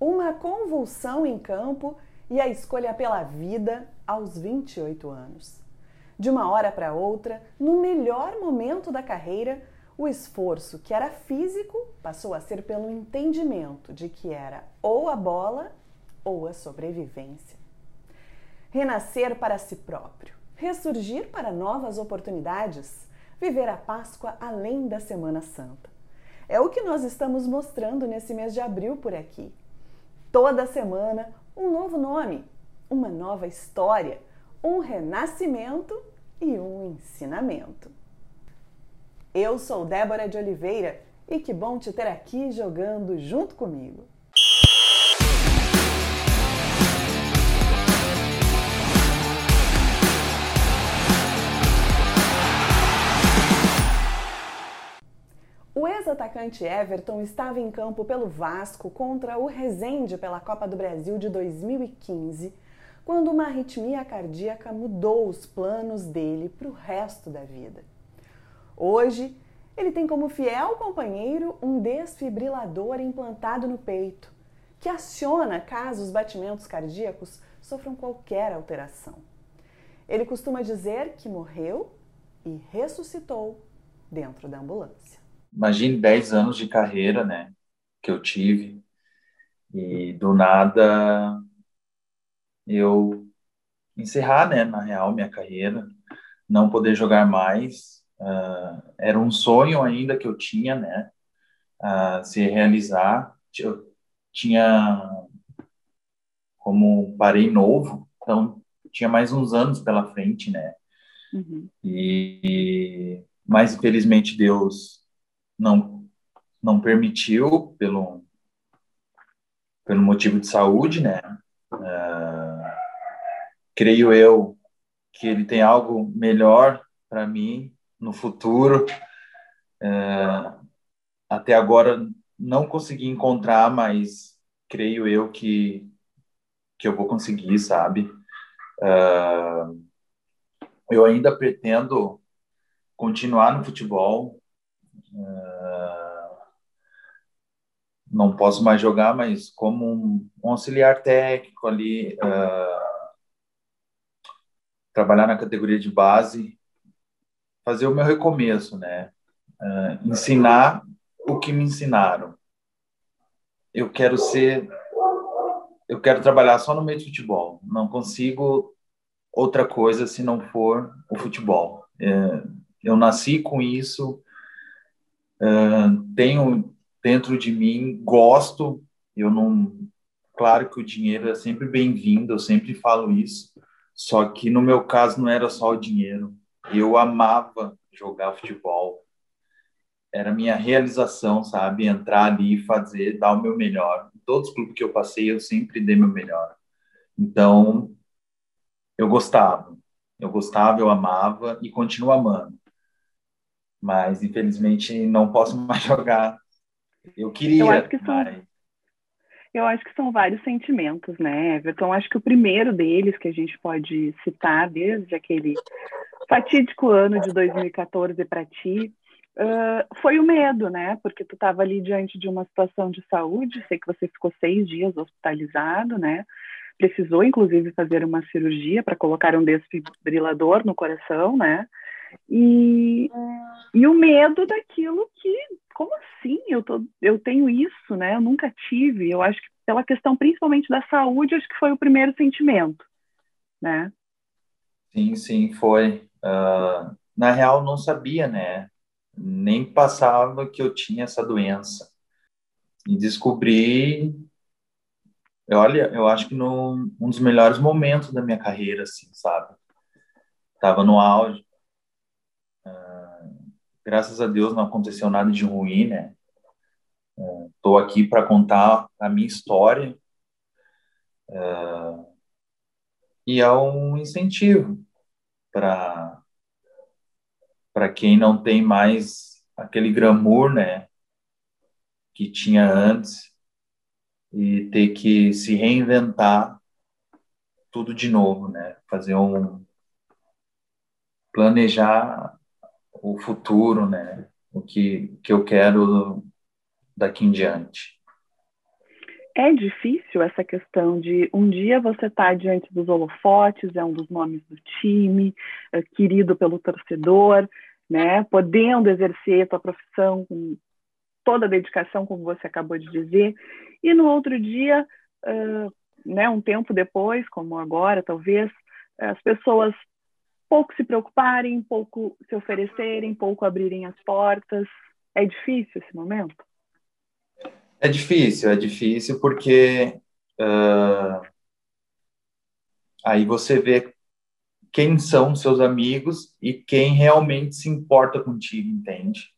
uma convulsão em campo e a escolha pela vida aos 28 anos. De uma hora para outra, no melhor momento da carreira, o esforço que era físico passou a ser pelo entendimento de que era ou a bola ou a sobrevivência. Renascer para si próprio, ressurgir para novas oportunidades, viver a Páscoa além da Semana Santa. É o que nós estamos mostrando nesse mês de abril por aqui. Toda semana, um novo nome, uma nova história, um renascimento e um ensinamento. Eu sou Débora de Oliveira e que bom te ter aqui jogando junto comigo. O ex-atacante Everton estava em campo pelo Vasco contra o Rezende pela Copa do Brasil de 2015, quando uma arritmia cardíaca mudou os planos dele para o resto da vida. Hoje, ele tem como fiel companheiro um desfibrilador implantado no peito, que aciona caso os batimentos cardíacos sofram qualquer alteração. Ele costuma dizer que morreu e ressuscitou dentro da ambulância imagine 10 anos de carreira, né, que eu tive, e do nada eu encerrar, né, na real, minha carreira, não poder jogar mais, uh, era um sonho ainda que eu tinha, né, uh, se realizar, eu tinha, como parei novo, então tinha mais uns anos pela frente, né, uhum. e, mas infelizmente Deus não não permitiu pelo pelo motivo de saúde, né? Uh, creio eu que ele tem algo melhor para mim no futuro. Uh, até agora não consegui encontrar, mas creio eu que que eu vou conseguir, sabe? Uh, eu ainda pretendo continuar no futebol, não posso mais jogar, mas como um, um auxiliar técnico ali, uh, trabalhar na categoria de base, fazer o meu recomeço, né? Uh, ensinar o que me ensinaram. Eu quero ser, eu quero trabalhar só no meio de futebol. Não consigo outra coisa se não for o futebol. É, eu nasci com isso, uh, tenho dentro de mim, gosto, eu não. Claro que o dinheiro é sempre bem-vindo, eu sempre falo isso, só que no meu caso não era só o dinheiro. Eu amava jogar futebol, era minha realização, sabe? Entrar ali fazer, dar o meu melhor. Em todos os clubes que eu passei, eu sempre dei meu melhor. Então, eu gostava. Eu gostava, eu amava e continuo amando mas infelizmente não posso mais jogar. Eu queria, eu acho que são, mas... Eu acho que são vários sentimentos, né, Everton? Acho que o primeiro deles que a gente pode citar desde aquele fatídico ano de 2014 para ti uh, foi o medo, né? Porque tu estava ali diante de uma situação de saúde, sei que você ficou seis dias hospitalizado, né? Precisou, inclusive, fazer uma cirurgia para colocar um desfibrilador no coração, né? E, e o medo daquilo que, como assim? Eu, tô, eu tenho isso, né? Eu nunca tive. Eu acho que pela questão principalmente da saúde, acho que foi o primeiro sentimento, né? Sim, sim, foi. Uh, na real, não sabia, né? Nem passava que eu tinha essa doença. E descobri, olha, eu acho que num um dos melhores momentos da minha carreira, assim, sabe? Tava no auge, graças a Deus não aconteceu nada de ruim, né? Estou é, aqui para contar a minha história é, e é um incentivo para para quem não tem mais aquele glamour, né, que tinha antes e ter que se reinventar tudo de novo, né, fazer um planejar o futuro, né? O que, que eu quero daqui em diante. é difícil essa questão de um dia você está diante dos holofotes, é um dos nomes do time, é querido pelo torcedor, né, podendo exercer a tua profissão com toda a dedicação, como você acabou de dizer, e no outro dia, uh, né, um tempo depois, como agora, talvez, as pessoas pouco se preocuparem, pouco se oferecerem, pouco abrirem as portas. É difícil esse momento? É difícil, é difícil porque uh, aí você vê quem são seus amigos e quem realmente se importa contigo, entende?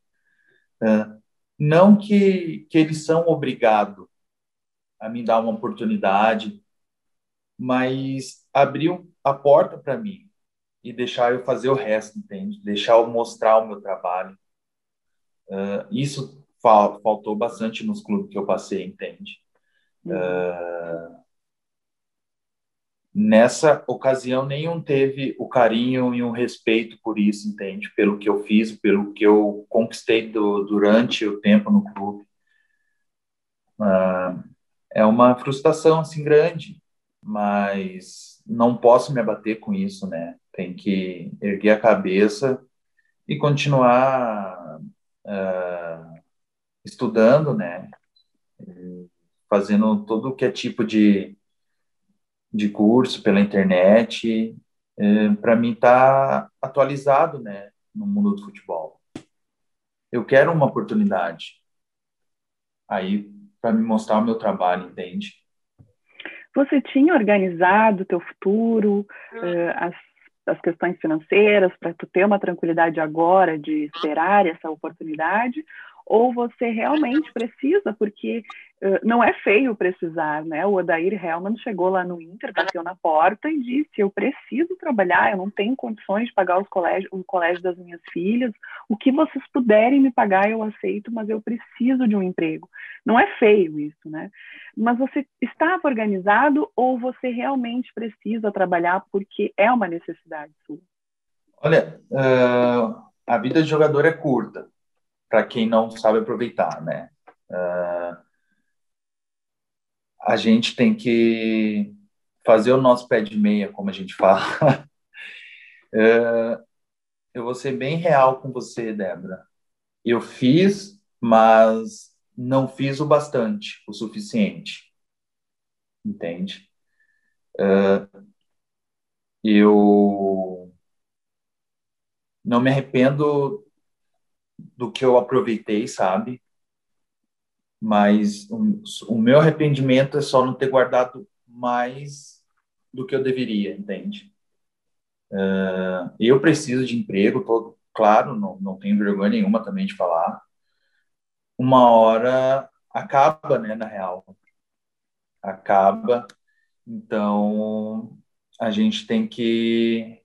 Uh, não que, que eles são obrigados a me dar uma oportunidade, mas abriu a porta para mim e deixar eu fazer o resto, entende? Deixar eu mostrar o meu trabalho. Uh, isso faltou bastante nos clubes que eu passei, entende? Uh, nessa ocasião, nenhum teve o carinho e o respeito por isso, entende? Pelo que eu fiz, pelo que eu conquistei do, durante o tempo no clube. Uh, é uma frustração, assim, grande, mas não posso me abater com isso, né? Tem que erguer a cabeça e continuar uh, estudando, né? Fazendo todo o que é tipo de, de curso pela internet, é, para mim tá atualizado, né? No mundo do futebol. Eu quero uma oportunidade aí para me mostrar o meu trabalho, entende? Você tinha organizado o teu futuro, uh, as, as questões financeiras, para tu ter uma tranquilidade agora de esperar essa oportunidade? ou você realmente precisa, porque não é feio precisar, né? O Odair Hellman chegou lá no Inter, bateu na porta e disse: Eu preciso trabalhar, eu não tenho condições de pagar os colégios, o colégio das minhas filhas. O que vocês puderem me pagar, eu aceito, mas eu preciso de um emprego. Não é feio isso, né? Mas você estava organizado ou você realmente precisa trabalhar porque é uma necessidade sua? Olha, uh, a vida de jogador é curta para quem não sabe aproveitar, né? Uh, a gente tem que fazer o nosso pé de meia, como a gente fala. uh, eu vou ser bem real com você, Débora. Eu fiz, mas não fiz o bastante, o suficiente. Entende? Uh, eu não me arrependo do que eu aproveitei, sabe? Mas o, meu arrependimento é só não ter guardado mais do que eu deveria, entende? Uh, eu preciso de emprego, todo claro, não, não tenho vergonha nenhuma também de falar. Uma hora acaba, né, na real. Acaba. Então, a gente tem que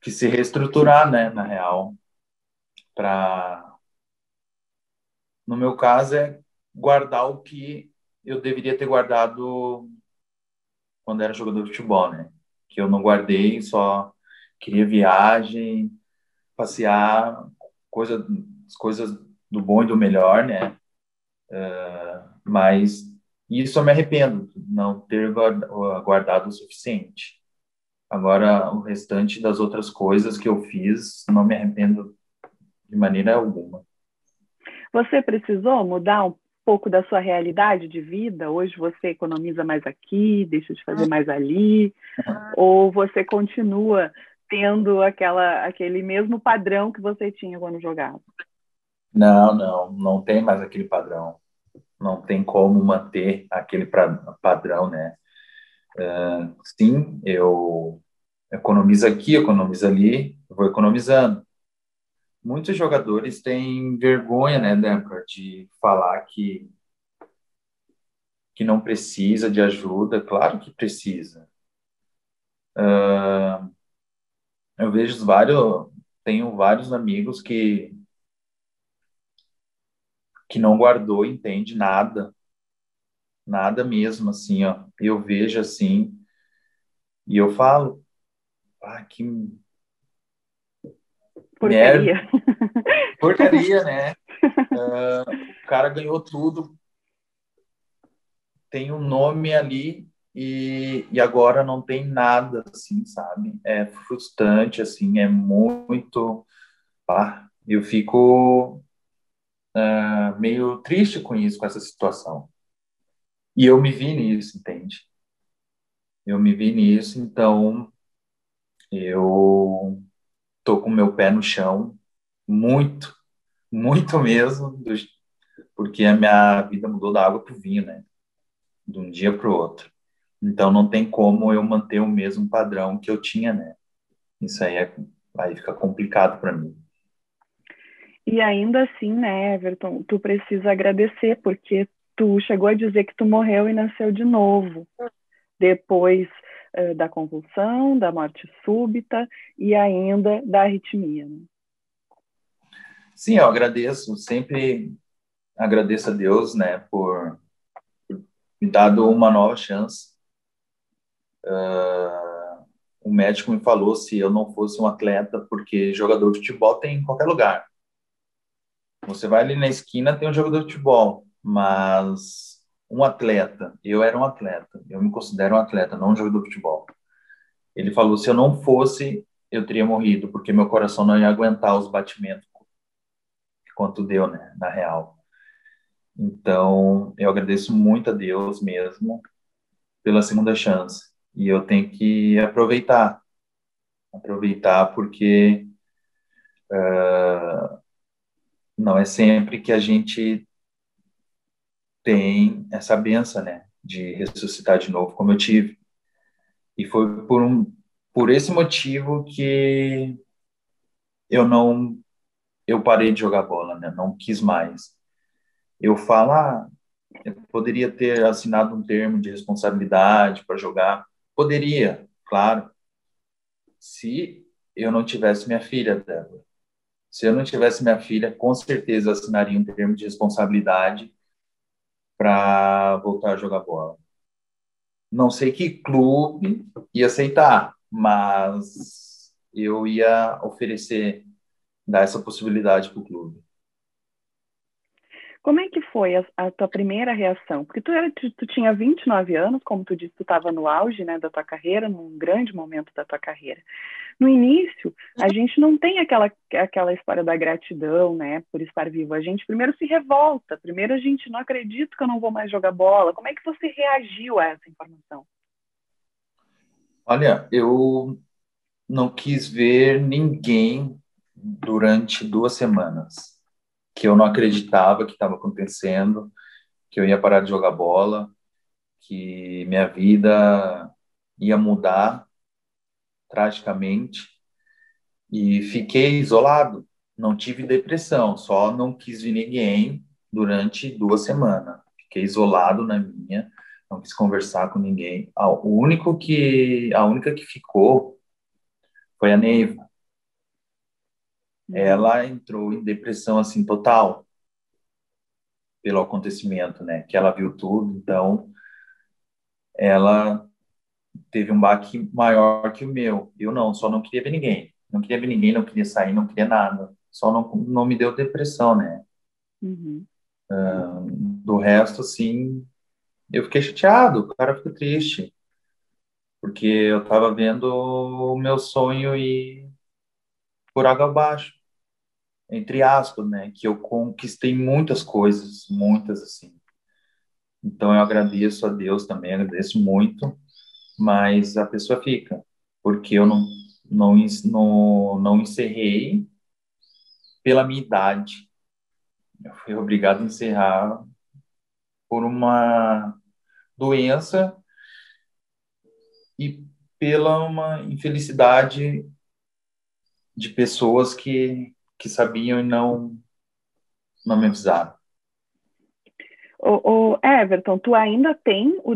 que se reestruturar, né, na real, para no meu caso é guardar o que eu deveria ter guardado quando era jogador de futebol, né? Que eu não guardei, só queria viagem, passear, coisa, coisas do bom e do melhor, né? Uh, mas isso eu me arrependo, não ter guardado o suficiente. Agora, o restante das outras coisas que eu fiz, não me arrependo de maneira alguma. Você precisou mudar um pouco da sua realidade de vida? Hoje você economiza mais aqui, deixa de fazer mais ali? Ou você continua tendo aquela, aquele mesmo padrão que você tinha quando jogava? Não, não, não tem mais aquele padrão. Não tem como manter aquele padrão, né? Uh, sim, eu economizo aqui, economizo ali, vou economizando. Muitos jogadores têm vergonha, né, Débora, de falar que que não precisa de ajuda. Claro que precisa. Uh, eu vejo vários, tenho vários amigos que que não guardou, entende nada, nada mesmo, assim, ó. Eu vejo assim e eu falo, ah, que porcaria. Porcaria, né? Uh, o cara ganhou tudo tem um nome ali e, e agora não tem nada, assim, sabe? É frustrante, assim, é muito... Eu fico uh, meio triste com isso, com essa situação. E eu me vi nisso, entende? Eu me vi nisso, então eu tô com meu pé no chão, muito, muito mesmo, porque a minha vida mudou da água para o vinho, né? De um dia para o outro. Então não tem como eu manter o mesmo padrão que eu tinha, né? Isso aí é, aí fica complicado para mim. E ainda assim, né, Everton, tu precisa agradecer porque tu chegou a dizer que tu morreu e nasceu de novo depois uh, da convulsão, da morte súbita e ainda da arritmia. Né? Sim, eu agradeço, sempre agradeço a Deus, né, por, me dado uma nova chance Uh, o médico me falou se eu não fosse um atleta, porque jogador de futebol tem em qualquer lugar. Você vai ali na esquina, tem um jogador de futebol, mas um atleta, eu era um atleta, eu me considero um atleta, não um jogador de futebol. Ele falou: se eu não fosse, eu teria morrido, porque meu coração não ia aguentar os batimentos quanto deu, né, na real. Então, eu agradeço muito a Deus mesmo pela segunda chance e eu tenho que aproveitar, aproveitar porque uh, não é sempre que a gente tem essa benção, né, de ressuscitar de novo, como eu tive. E foi por um, por esse motivo que eu não, eu parei de jogar bola, né, não quis mais. Eu falo, ah, eu poderia ter assinado um termo de responsabilidade para jogar, Poderia, claro, se eu não tivesse minha filha, Débora. Se eu não tivesse minha filha, com certeza assinaria um termo de responsabilidade para voltar a jogar bola. Não sei que clube ia aceitar, mas eu ia oferecer, dar essa possibilidade para o clube. Como é que foi a, a, tua primeira reação? Porque tu, era, tu, tu tinha 29 anos, como tu disse, tu estava no auge né, da tua carreira, num grande momento da tua carreira. No início, a uhum. gente não tem aquela, aquela história da gratidão, né, por estar vivo. A gente primeiro se revolta, primeiro a gente não acredita que eu não vou mais jogar bola. Como é que você reagiu a essa informação? Olha, eu não quis ver ninguém durante duas semanas que eu não acreditava que estava acontecendo, que eu ia parar de jogar bola, que minha vida ia mudar tragicamente e fiquei isolado. Não tive depressão, só não quis ver ninguém durante duas semanas. Fiquei isolado na minha, não quis conversar com ninguém. O único que a única que ficou foi a Neiva ela entrou em depressão assim total pelo acontecimento, né? Que ela viu tudo, então ela teve um baque maior que o meu. Eu não, só não queria ver ninguém. Não queria ver ninguém, não queria sair, não queria nada. Só não, não me deu depressão, né? Uhum. Uh, do resto, assim, eu fiquei chateado, o cara ficou triste. Porque eu tava vendo o meu sonho ir por água abaixo entre aspas, né, que eu conquistei muitas coisas, muitas assim. Então eu agradeço a Deus também, agradeço muito, mas a pessoa fica, porque eu não não não, não encerrei pela minha idade. Eu fui obrigado a encerrar por uma doença e pela uma infelicidade de pessoas que que sabiam e não, não me avisaram. O, o Everton, tu ainda tem o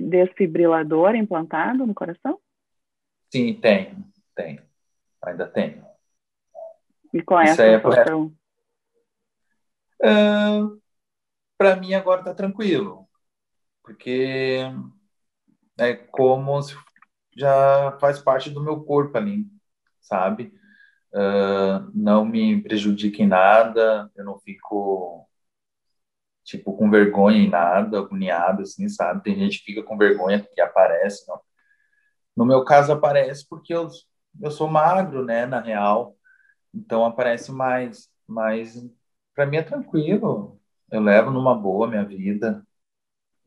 desfibrilador implantado no coração? Sim, tenho, tenho. Ainda tenho. E qual é Isso a situação? Uh, Para mim agora está tranquilo, porque é como se já faz parte do meu corpo ali, sabe? Uh, não me prejudica em nada, eu não fico tipo, com vergonha em nada, agoniado, assim, sabe? Tem gente que fica com vergonha que aparece, não. No meu caso, aparece porque eu, eu sou magro, né, na real. Então, aparece mais. Mas, para mim, é tranquilo. Eu levo numa boa minha vida.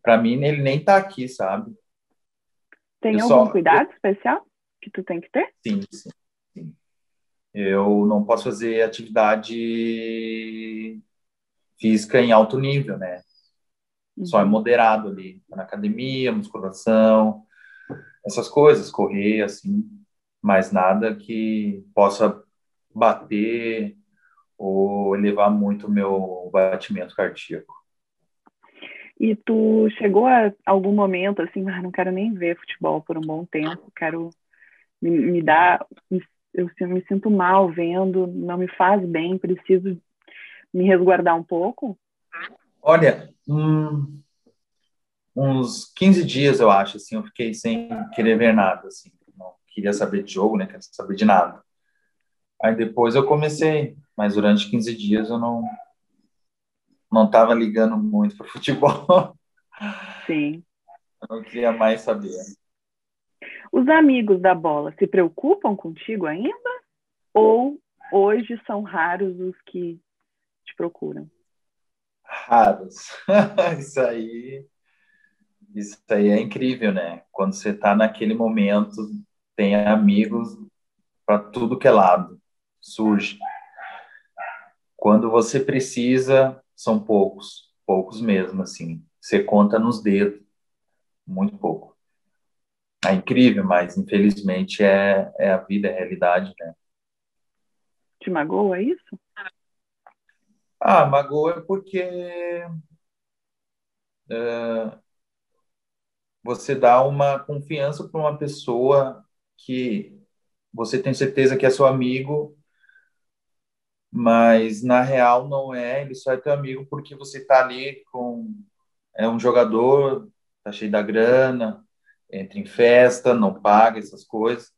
Para mim, ele nem tá aqui, sabe? Tem eu algum só... cuidado especial que tu tem que ter? Sim, sim. Eu não posso fazer atividade física em alto nível, né? Uhum. Só é uhum. moderado ali, na academia, musculação, essas coisas, correr, assim, mas nada que possa bater ou elevar muito o meu batimento cardíaco. E tu chegou a algum momento assim, ah, não quero nem ver futebol por um bom tempo, quero me, me dar, eu me sinto mal vendo, não me faz bem, preciso me resguardar um pouco? Olha, hum, uns 15 dias, eu acho, assim, eu fiquei sem querer ver nada, assim. Não queria saber de jogo, né? Queria saber de nada. Aí depois eu comecei, mas durante 15 dias eu não não estava ligando muito para futebol. Sim. Eu não queria mais saber. Os amigos da bola se preocupam contigo ainda? Ou hoje são raros os que te procuram? Raros. isso aí, isso aí é incrível, né? Quando você está naquele momento, tem amigos para tudo que é lado, surge. Quando você precisa, são poucos, poucos mesmo, assim. Você conta nos dedos, muito pouco. É incrível, mas infelizmente é, é a vida, é a realidade, né? Te magoa isso? Ah, magoa porque é, você dá uma confiança para uma pessoa que você tem certeza que é seu amigo, mas na real não é, ele só é teu amigo porque você está ali com é um jogador, tá cheio da grana, entra em festa, não paga essas coisas,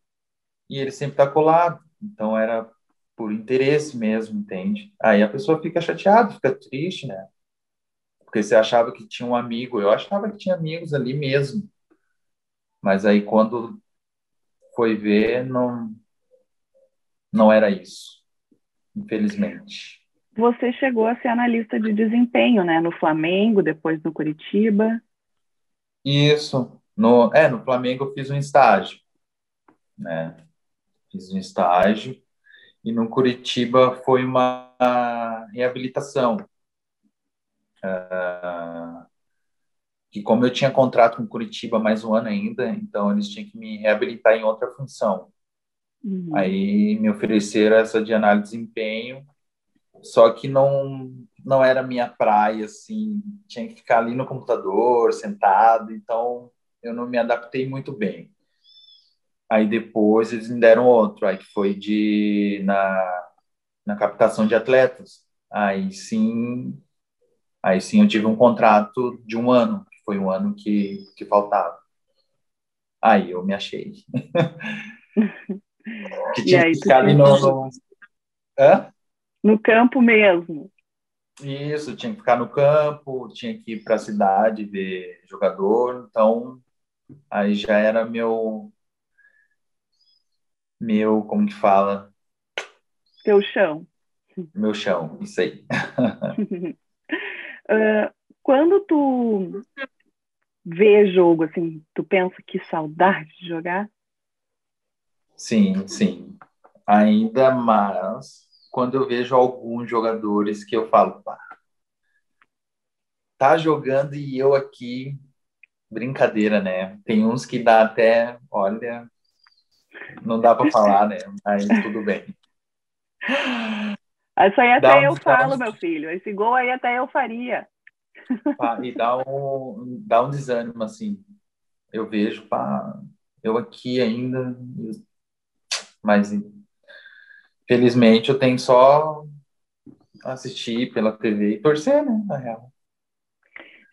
e ele sempre está colado. Então era por interesse mesmo, entende? Aí a pessoa fica chateada, fica triste, né? Porque você achava que tinha um amigo, eu achava que tinha amigos ali mesmo. Mas aí quando foi ver, não não era isso. Infelizmente. Você chegou a ser analista de desempenho, né, no Flamengo, depois no Curitiba. Isso. No, é, no Flamengo eu fiz um estágio, né? Fiz um estágio e no Curitiba foi uma reabilitação. Uh, que como eu tinha contrato com Curitiba mais um ano ainda, então eles tinham que me reabilitar em outra função. Uhum. Aí me ofereceram essa de análise de desempenho, só que não não era minha praia, assim, tinha que ficar ali no computador, sentado, então eu não me adaptei muito bem. Aí depois eles me deram outro, aí que foi de na, na captação de atletas. Aí sim, aí sim eu tive um contrato de um ano, que foi um ano que, que faltava. Aí eu me achei. que tinha aí, que ficar ali no, no... Hã? no campo mesmo. Isso, tinha que ficar no campo, tinha que ir para a cidade ver jogador, então aí já era meu meu, como que fala? Teu chão. Meu chão, isso aí. uh, quando tu vê jogo, assim, tu pensa que saudade de jogar? Sim, sim. Ainda mais quando eu vejo alguns jogadores que eu falo, pá, tá jogando e eu aqui, brincadeira, né? Tem uns que dá até, olha, não dá para falar, né? Mas tudo bem. Isso aí até um, eu falo, um... meu filho. Esse gol aí até eu faria. e dá um, dá um desânimo, assim. Eu vejo, pá, eu aqui ainda. Mas, felizmente, eu tenho só assistir pela TV e torcer, né? Na real.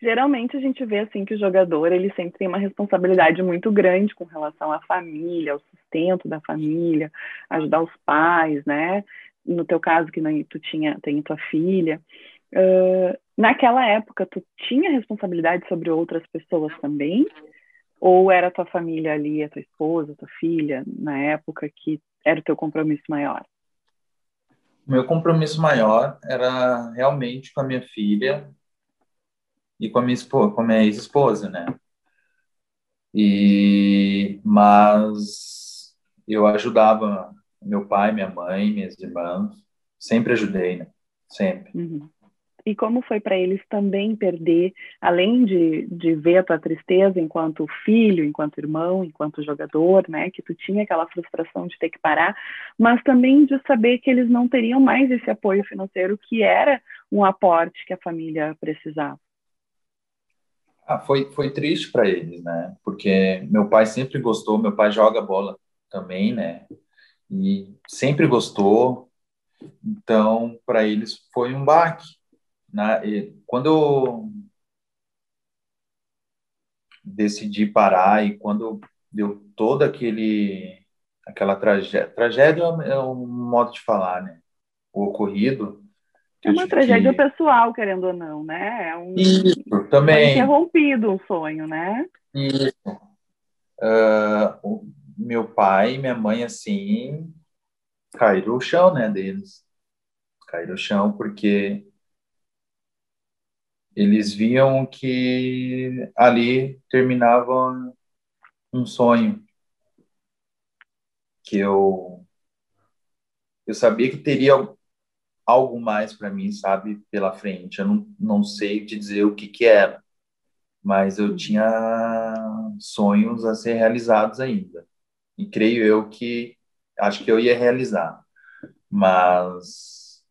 Geralmente a gente vê assim que o jogador ele sempre tem uma responsabilidade muito grande com relação à família, ao sustento da família, ajudar os pais, né? No teu caso que não, tu tinha tem tua filha, uh, naquela época, tu tinha responsabilidade sobre outras pessoas também? Ou era tua família ali, a tua esposa, tua filha, na época que era o teu compromisso maior? Meu compromisso maior era realmente com a minha filha e com a minha esposa, com a minha ex-esposa, né? E mas eu ajudava meu pai, minha mãe, minhas irmãs, sempre ajudei, né? Sempre. Uhum. E como foi para eles também perder, além de, de ver a tua tristeza enquanto filho, enquanto irmão, enquanto jogador, né? Que tu tinha aquela frustração de ter que parar, mas também de saber que eles não teriam mais esse apoio financeiro que era um aporte que a família precisava. Ah, foi, foi triste para eles, né? Porque meu pai sempre gostou, meu pai joga bola também, né? E sempre gostou. Então, para eles foi um baque. Né? quando eu decidi parar e quando deu todo aquele aquela tragédia, tragédia é um modo de falar, né? O ocorrido, é uma tragédia que... pessoal, querendo ou não, né? É um, Isso, também. interrompido um sonho, né? Isso. Uh, meu pai e minha mãe, assim, caíram no chão, né, deles. Caíram no chão porque eles viam que ali terminava um sonho que eu eu sabia que teria algo mais para mim, sabe, pela frente. Eu não, não sei te dizer o que que era, mas eu tinha sonhos a ser realizados ainda. E creio eu que acho que eu ia realizar. Mas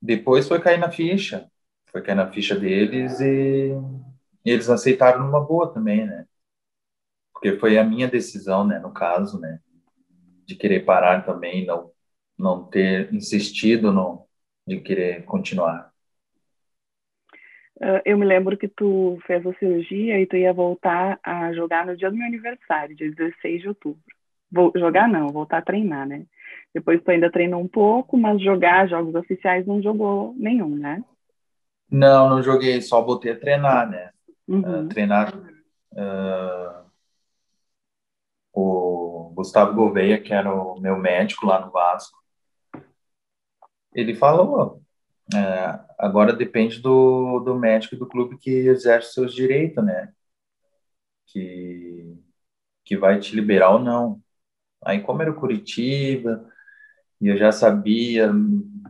depois foi cair na ficha. Foi cair na ficha deles e, e eles aceitaram numa boa também, né? Porque foi a minha decisão, né, no caso, né, de querer parar também, não não ter insistido no, de querer continuar? Uh, eu me lembro que tu fez a cirurgia e tu ia voltar a jogar no dia do meu aniversário, dia 16 de outubro. Vou jogar não, voltar a treinar, né? Depois tu ainda treinou um pouco, mas jogar jogos oficiais não jogou nenhum, né? Não, não joguei, só voltei a treinar, né? Uhum. Uh, treinar uh, o Gustavo Gouveia, que era o meu médico lá no Vasco, ele falou, é, agora depende do, do médico do clube que exerce seus direitos, né? Que, que vai te liberar ou não. Aí, como era o Curitiba, e eu já sabia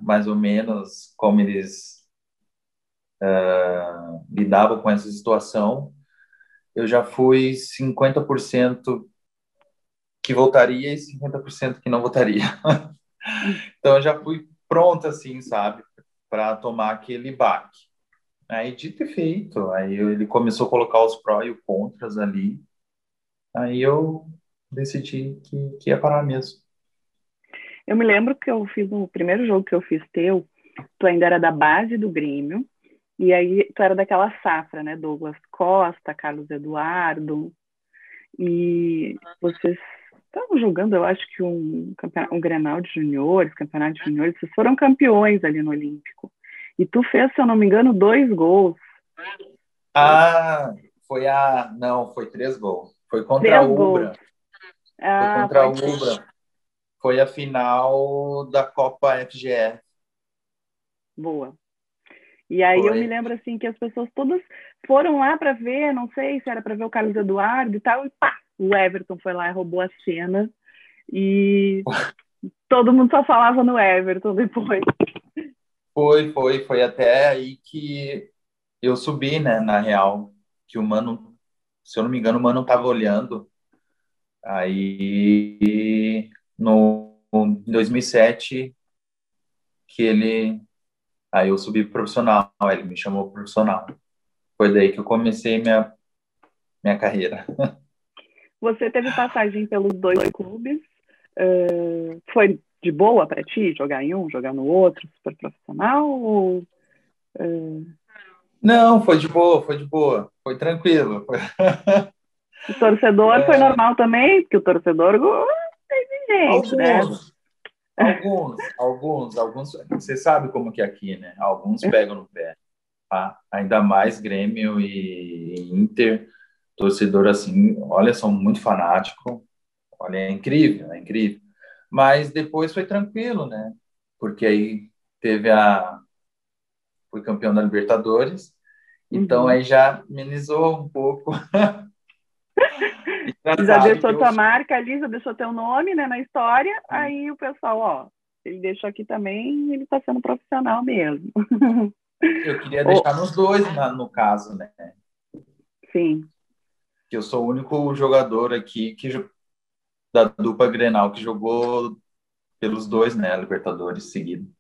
mais ou menos como eles uh, lidavam com essa situação, eu já fui 50% que voltaria e 50% que não votaria. então, eu já fui pronta, assim, sabe? Para tomar aquele baque. Aí, dito e feito, aí ele começou a colocar os prós e os contras ali. Aí eu decidi que, que ia parar mesmo. Eu me lembro que eu fiz o primeiro jogo que eu fiz teu, tu ainda era da base do Grêmio, e aí tu era daquela safra, né? Douglas Costa, Carlos Eduardo, e vocês estavam jogando, eu acho que um, um Grenal de juniores, campeonato de juniores, vocês foram campeões ali no Olímpico. E tu fez, se eu não me engano, dois gols. Ah, foi a. Não, foi três gols. Foi contra três a Ubra. Ah, foi contra a Ubra. Foi a final da Copa FGR. Boa. E aí foi. eu me lembro assim que as pessoas todas foram lá para ver, não sei se era para ver o Carlos Eduardo e tal, e pá, o Everton foi lá e roubou a cena. E todo mundo só falava no Everton depois. Foi, foi, foi até aí que eu subi, né, na real, que o Mano, se eu não me engano, o Mano tava olhando. Aí, no, em 2007, que ele, aí eu subi profissional, ele me chamou profissional. Foi daí que eu comecei minha, minha carreira. Você teve passagem pelos dois clubes. Uh, foi de boa para ti jogar em um, jogar no outro, super profissional? Ou, uh... Não, foi de boa, foi de boa, foi tranquilo. O torcedor é... foi normal também, porque o torcedor é exigente, né? Alguns, alguns, alguns, você sabe como que é aqui, né? Alguns pegam no pé. tá? ainda mais Grêmio e Inter, torcedor assim, olha, são muito fanáticos, olha, é incrível, é incrível. Mas depois foi tranquilo, né? Porque aí teve a. Fui campeão da Libertadores, então uhum. aí já amenizou um pouco. já deixou tua eu... marca ali, já deixou teu nome né, na história, uhum. aí o pessoal, ó, ele deixou aqui também, ele está sendo profissional mesmo. Eu queria deixar oh. nos dois, na, no caso, né? Sim. Que eu sou o único jogador aqui que da dupla Grenal que jogou pelos dois, né, Libertadores seguido.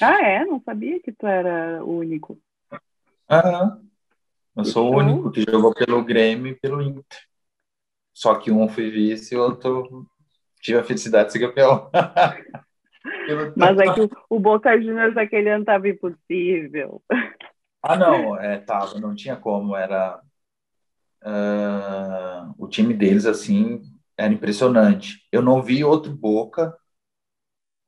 Ah, é? Não sabia que tu era o único. Aham. Eu sou o único que jogou pelo Grêmio e pelo Inter. Só que um foi vice e o outro tive a felicidade de ser campeão. Mas é que o, Boca Juniors aquele ano estava impossível. Ah, não, é, tava, não tinha como, era uh, o time deles assim era impressionante. Eu não vi outro Boca,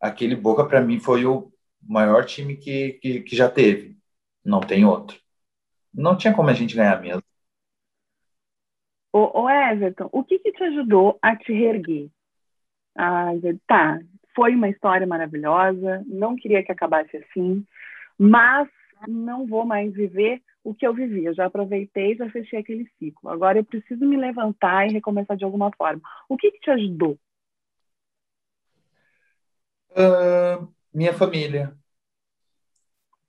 aquele Boca para mim foi o maior time que, que, que já teve, não tem outro. Não tinha como a gente ganhar mesmo. O, Everton, o que, que te ajudou a te reerguer? Ah, tá, foi uma história maravilhosa, não queria que acabasse assim, mas não vou mais viver o que eu vivi. Eu já aproveitei, já fechei aquele ciclo. Agora eu preciso me levantar e recomeçar de alguma forma. O que, que te ajudou? Uh, minha família,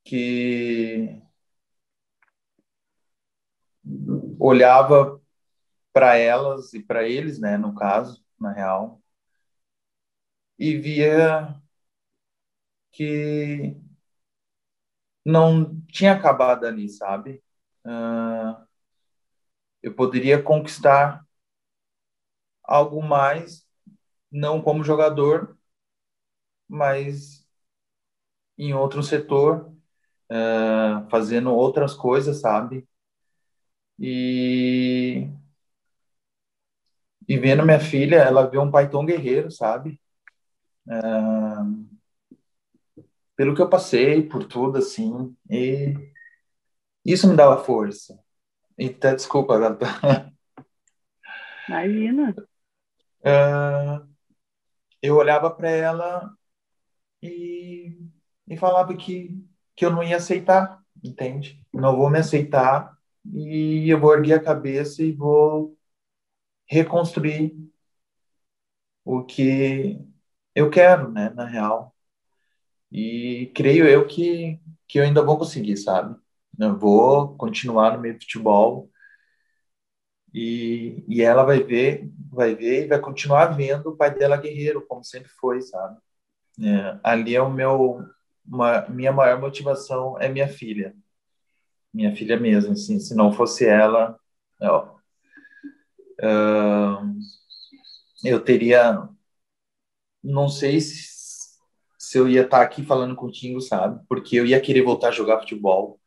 que olhava para elas e para eles, né, no caso, na real, e via que não tinha acabado ali, sabe? Uh, eu poderia conquistar algo mais, não como jogador, mas em outro setor, uh, fazendo outras coisas, sabe? E, e vendo minha filha, ela vê um pai tão guerreiro, sabe? Pelo que eu passei, por tudo, assim, e isso me dava força. E até desculpa, Gata. Imagina. Uh, eu olhava para ela e, e falava que, que eu não ia aceitar, entende? Não vou me aceitar e eu vou erguer a cabeça e vou reconstruir o que eu quero, né, na real. E creio eu que, que eu ainda vou conseguir, sabe? Eu vou continuar no meio futebol e, e ela vai ver, vai ver e vai continuar vendo o pai dela guerreiro, como sempre foi, sabe? É, ali é o meu, uma, minha maior motivação é minha filha, minha filha mesmo, assim, se não fosse ela, ó, uh, eu teria não sei se, se eu ia estar aqui falando contigo, sabe? Porque eu ia querer voltar a jogar futebol.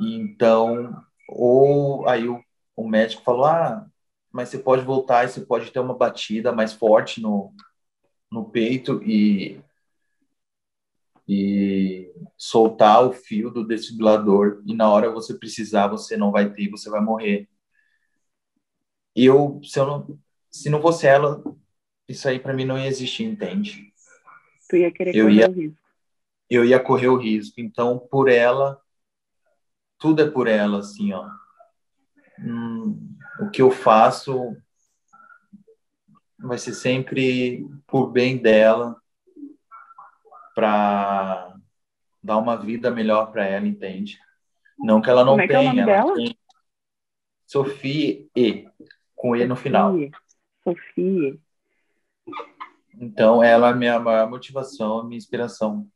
Então, ou aí o, o médico falou: ah, mas você pode voltar e você pode ter uma batida mais forte no, no peito e, e soltar o fio do desfibrilador e na hora você precisar você não vai ter, você vai morrer. Eu, se eu não, se não fosse ela, isso aí para mim não ia existir, entende? Tu ia querer eu correr ia, o risco. Eu ia correr o risco. Então, por ela, tudo é por ela, assim, ó. Hum, o que eu faço vai ser sempre por bem dela, para dar uma vida melhor para ela, entende? Não que ela não Como é tenha. É ela tem Sofia E, com E no final. Sofia. Então, ela é a minha maior motivação, a minha inspiração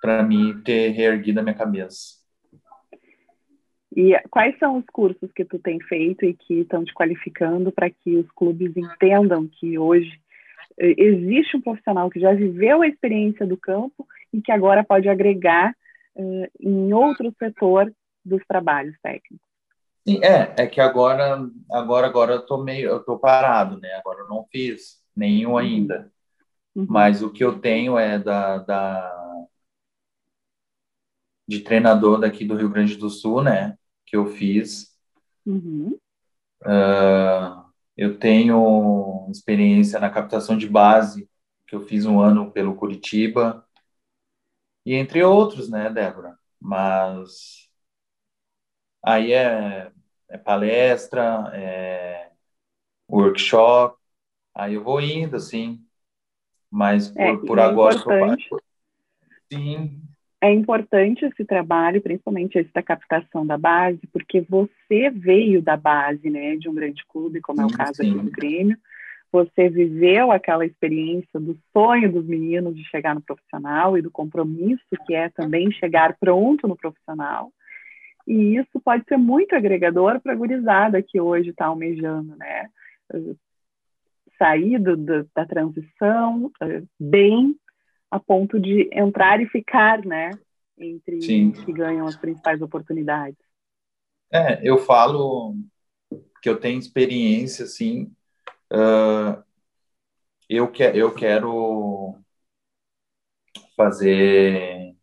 para mim ter reerguido a minha cabeça. E quais são os cursos que tu tem feito e que estão te qualificando para que os clubes entendam que hoje eh, existe um profissional que já viveu a experiência do campo e que agora pode agregar uh, em outro setor dos trabalhos técnicos? Sim, é, é que agora, agora, agora eu tô meio, eu tô parado, né? Agora eu não fiz nenhum uhum. ainda. Uhum. Mas o que eu tenho é da, da, de treinador daqui do Rio Grande do Sul, né? Que eu fiz. Uhum. Uh, eu tenho experiência na captação de base, que eu fiz um ano pelo Curitiba, e entre outros, né, Débora? Mas aí é, é palestra, é workshop, aí eu vou indo, assim, mas por, É, por é agora, importante. sim, É importante esse trabalho, principalmente esse da captação da base, porque você veio da base, né, de um grande clube, como é o Sim, caso sim. aqui do Grêmio. Você viveu aquela experiência do sonho dos meninos de chegar no profissional e do compromisso que é também chegar pronto no profissional. E isso pode ser muito agregador para a gurizada que hoje está almejando, né? Sair do, do, da transição eh, bem a ponto de entrar e ficar, né? Entre Sim. que ganham as principais oportunidades. É, eu falo que eu tenho experiência, assim, ah, eu, que, eu quero fazer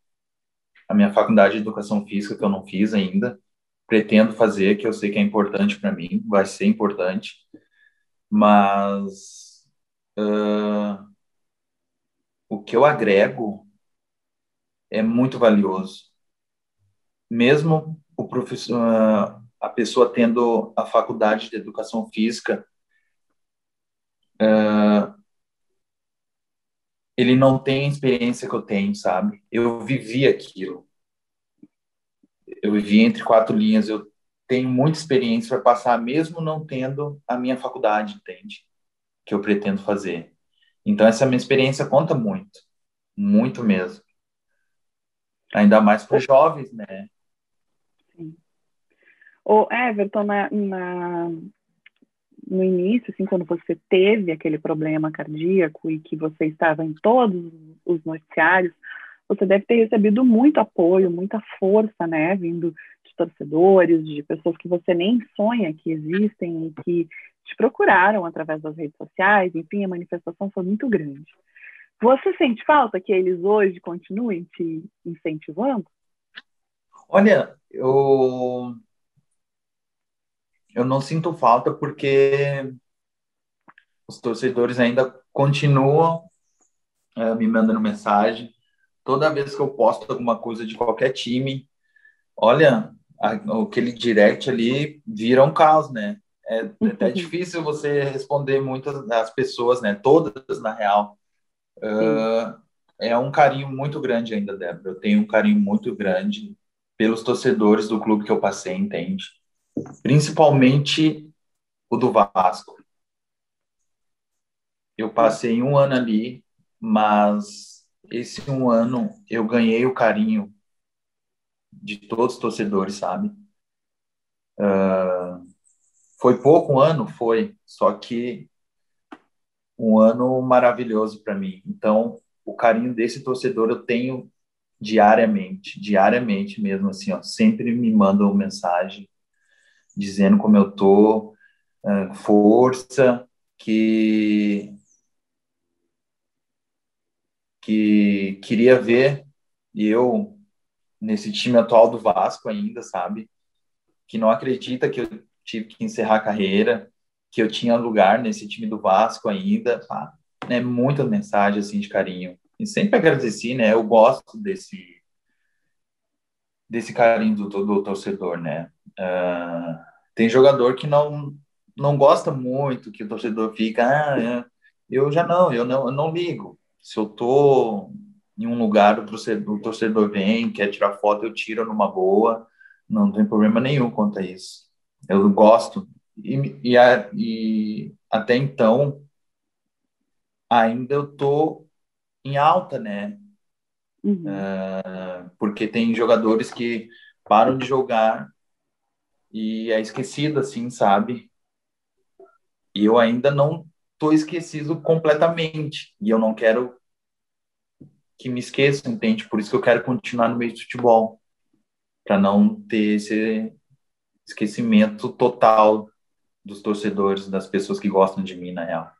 a minha faculdade de Educação Física, que eu não fiz ainda, pretendo fazer, que eu sei que é importante para mim, vai ser importante, mas ah, o que eu agrego é muito valioso. Mesmo o professor, ah, a pessoa tendo a faculdade de educação física, ah, ele não tem a experiência que eu tenho, sabe? Eu vivi aquilo. Eu vivi entre quatro linhas. Eu tenho muita experiência para passar, mesmo não tendo a minha faculdade, entende? Que eu pretendo fazer. Então, essa minha experiência conta muito. Muito mesmo. Ainda mais para jovens, né? O Everton, na, na, no início, assim, quando você teve aquele problema cardíaco e que você estava em todos os noticiários, você deve ter recebido muito apoio, muita força, né, vindo torcedores, de pessoas que você nem sonha que existem e que te procuraram através das redes sociais, enfim, a manifestação foi muito grande. Você sente falta que eles hoje continuem te incentivando? Olha, eu eu não sinto falta porque os torcedores ainda continuam uh, me mandando mensagem. Toda vez que eu posto alguma coisa de qualquer time, olha, aquele direct ali vira um caos, né? É, é difícil você responder muitas das pessoas, né? Todas, na real. Uh, é um carinho muito grande ainda, Débora. Eu tenho um carinho muito grande pelos torcedores do clube que eu passei, entende? Principalmente o do Vasco. Eu passei um ano ali, mas esse um ano eu ganhei o carinho de todos os torcedores, sabe? Uh, foi pouco um ano, foi, só que um ano maravilhoso para mim. Então, o carinho desse torcedor eu tenho diariamente, diariamente mesmo, assim, ó, sempre me mandam mensagem dizendo como eu tô, uh, força, que que queria ver eu nesse time atual do Vasco ainda, sabe? Que não acredita que eu tive que encerrar a carreira, que eu tinha lugar nesse time do Vasco ainda, pá, né? Muita mensagem assim de carinho. E sempre agradeci, né? Eu gosto desse desse carinho do, do torcedor, né? Uh, tem jogador que não não gosta muito que o torcedor fica, ah, é. eu já não, eu não, eu não ligo. Se eu tô em um lugar, o torcedor, o torcedor vem, quer tirar foto, eu tiro numa boa, não tem problema nenhum quanto a isso. Eu gosto. E, e, a, e até então, ainda eu tô em alta, né? Uhum. Uh, porque tem jogadores que param de jogar e é esquecido, assim, sabe? E eu ainda não tô esquecido completamente. E eu não quero que me esqueçam, entende? Por isso que eu quero continuar no meio do futebol. Para não ter esse esquecimento total dos torcedores, das pessoas que gostam de mim, na real.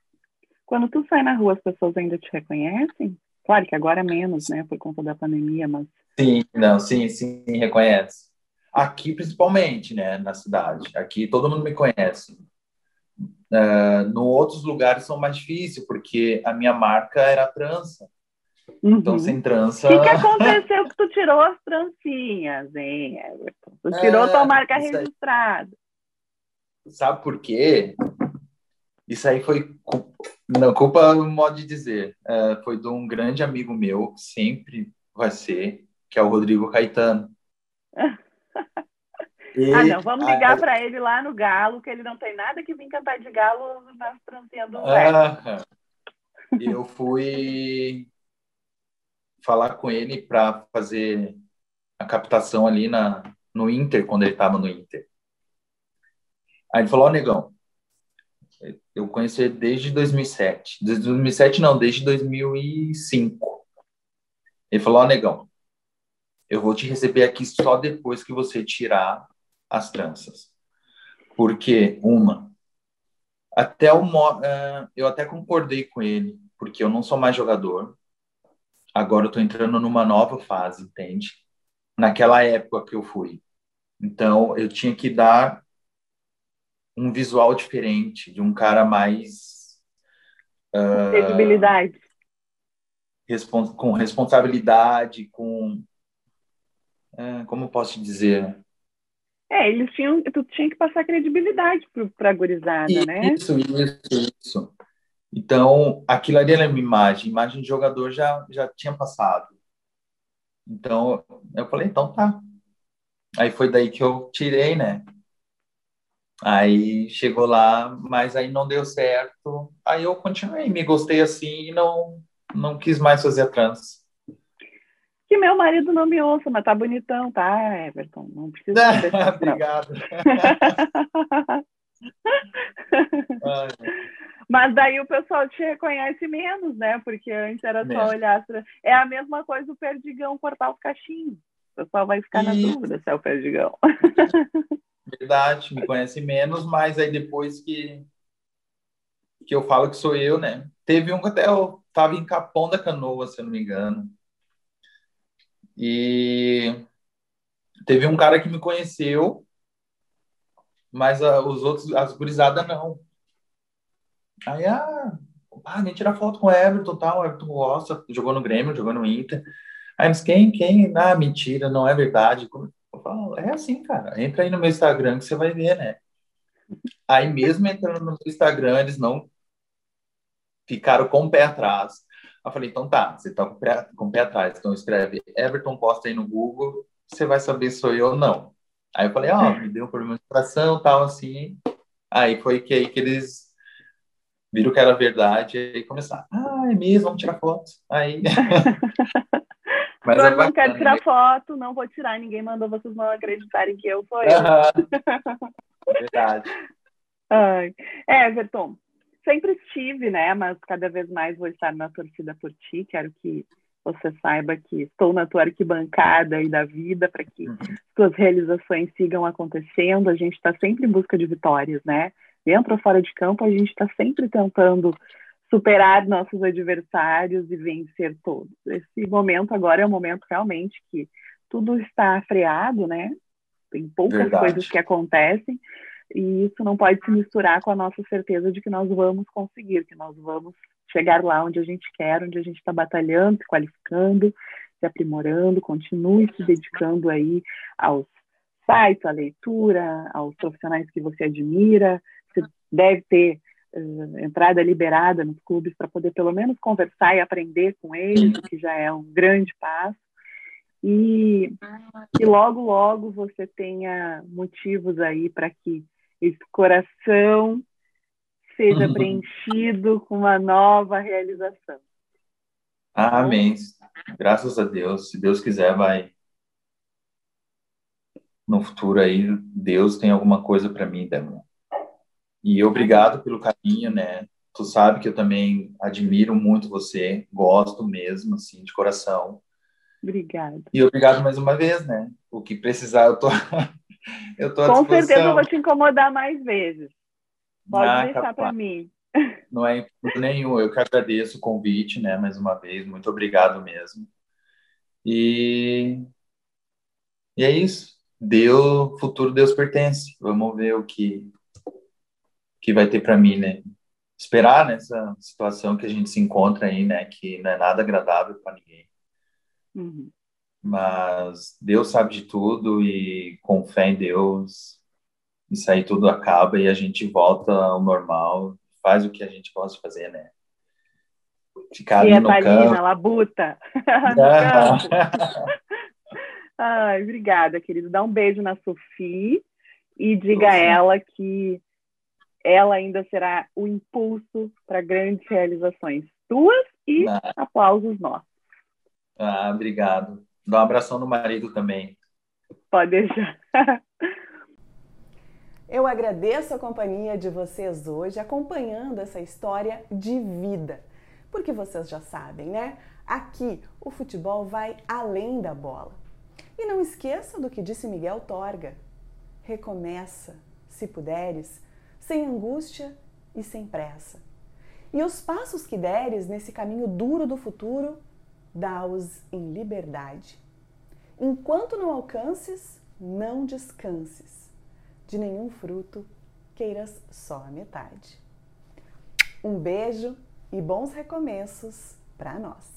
Quando tu sai na rua, as pessoas ainda te reconhecem? Claro que agora menos, né, por conta da pandemia, mas Sim, não, sim, sim, reconhece. Aqui, principalmente, né, na cidade. Aqui todo mundo me conhece. Uh, no outros lugares são mais difíceis, porque a minha marca era trança. Uhum. Então, sem trança. O que, que, aconteceu que tu tirou as trancinhas, hein, Everton? Tu tirou é, tua marca registrada. Sabe por quê? Isso aí foi. Não, culpa no modo de dizer. Uh, foi de um grande amigo meu, sempre vai ser, que é o Rodrigo Caetano. E, ah, não, vamos ligar para ele lá no Galo, que ele não tem nada que vir cantar de Galo nas trancinhas do ah, Eu fui falar com ele para fazer a captação ali na, no Inter, quando ele estava no Inter. Aí ele falou, ó, negão, eu conheci ele desde 2007. Desde 2007 não, desde 2005. Ele falou, ó, negão, eu vou te receber aqui só depois que você tirar as tranças. Porque, uma, até o, uh, eu até concordei com ele, porque eu não sou mais jogador, Agora eu tô entrando numa nova fase, entende? Naquela época que eu fui. Então, eu tinha que dar um visual diferente, de um cara mais. Uh, Credibilidade. Respons com responsabilidade, com. Uh, como posso te dizer? É, eles tinham. Tu tinha que passar credibilidade para a gurizada, isso, né? Isso, isso, isso. Então, aquilo ali era uma imagem, imagem de jogador já, já tinha passado. Então, eu falei, então tá. Aí foi daí que eu tirei, né? Aí chegou lá, mas aí não deu certo. Aí eu continuei, me gostei assim e não, não quis mais fazer a trans. Que meu marido não me ouça, mas tá bonitão, tá, Everton? Não precisa. Obrigado. Mas daí o pessoal te reconhece menos, né? Porque antes era só olhar. É a mesma coisa o perdigão cortar os cachinhos. O pessoal vai ficar na dúvida se é o perdigão. Verdade, me conhece menos, mas aí depois que, que eu falo que sou eu, né? Teve um que até eu tava em Capão da Canoa, se eu não me engano. E teve um cara que me conheceu, mas a, os outros, as gurizadas não. Aí, ah, ah, nem tirar foto com o Everton tal, o Everton gosta, jogou no Grêmio, jogou no Inter. Aí, mas quem, quem? Ah, mentira, não é verdade. Eu falo, é assim, cara, entra aí no meu Instagram que você vai ver, né? Aí, mesmo entrando no Instagram, eles não ficaram com o pé atrás. Eu falei, então tá, você tá com o pé, com o pé atrás, então escreve Everton posta aí no Google, você vai saber se sou eu ou não. Aí eu falei, ó, oh, me deu um problema de coração, tal, assim. Aí foi que aí que eles viram que era verdade e começaram. Ah, é mesmo, vamos tirar foto. Aí. Mas é não quero tirar né? foto, não vou tirar, ninguém mandou vocês não acreditarem que eu sou eu. verdade. Ai. É, Everton, sempre estive, né? Mas cada vez mais vou estar na torcida por ti. Quero que você saiba que estou na tua arquibancada e da vida para que uhum. tuas realizações sigam acontecendo. A gente está sempre em busca de vitórias, né? Dentro ou fora de campo, a gente está sempre tentando superar nossos adversários e vencer todos. Esse momento agora é um momento realmente que tudo está freado, né? Tem poucas Verdade. coisas que acontecem e isso não pode se misturar com a nossa certeza de que nós vamos conseguir, que nós vamos chegar lá onde a gente quer, onde a gente está batalhando, se qualificando, se aprimorando, continue se dedicando aí aos sites, à leitura, aos profissionais que você admira, deve ter uh, entrada liberada nos clubes para poder pelo menos conversar e aprender com eles, o que já é um grande passo. E que logo, logo você tenha motivos aí para que esse coração seja preenchido com uma nova realização. Amém. Graças a Deus. Se Deus quiser, vai. No futuro aí, Deus tem alguma coisa para mim, Débora. E obrigado pelo carinho, né? Tu sabe que eu também admiro muito você, gosto mesmo, assim, de coração. Obrigada. E obrigado mais uma vez, né? O que precisar, eu tô, eu tô à Com certeza eu vou te incomodar mais vezes. Pode ah, deixar para mim. Não é nenhum. Eu que agradeço o convite, né? Mais uma vez, muito obrigado mesmo. E, e é isso. Deu, futuro Deus pertence. Vamos ver o que que vai ter para mim, né? Esperar nessa situação que a gente se encontra aí, né? Que não é nada agradável para ninguém. Uhum. Mas Deus sabe de tudo e com fé em Deus, isso aí tudo acaba e a gente volta ao normal, faz o que a gente gosta de fazer, né? Ficar ali no campo. labuta. Ai, obrigada, querido. Dá um beijo na Sofia e diga a ela que ela ainda será o impulso para grandes realizações tuas e ah. aplausos nossos. Ah, obrigado. Dá um abração no marido também. Pode deixar. Eu agradeço a companhia de vocês hoje, acompanhando essa história de vida. Porque vocês já sabem, né? Aqui o futebol vai além da bola. E não esqueça do que disse Miguel Torga: recomeça, se puderes, sem angústia e sem pressa. E os passos que deres nesse caminho duro do futuro, dá-os em liberdade. Enquanto não alcances, não descanses de nenhum fruto queiras só a metade. Um beijo e bons recomeços para nós.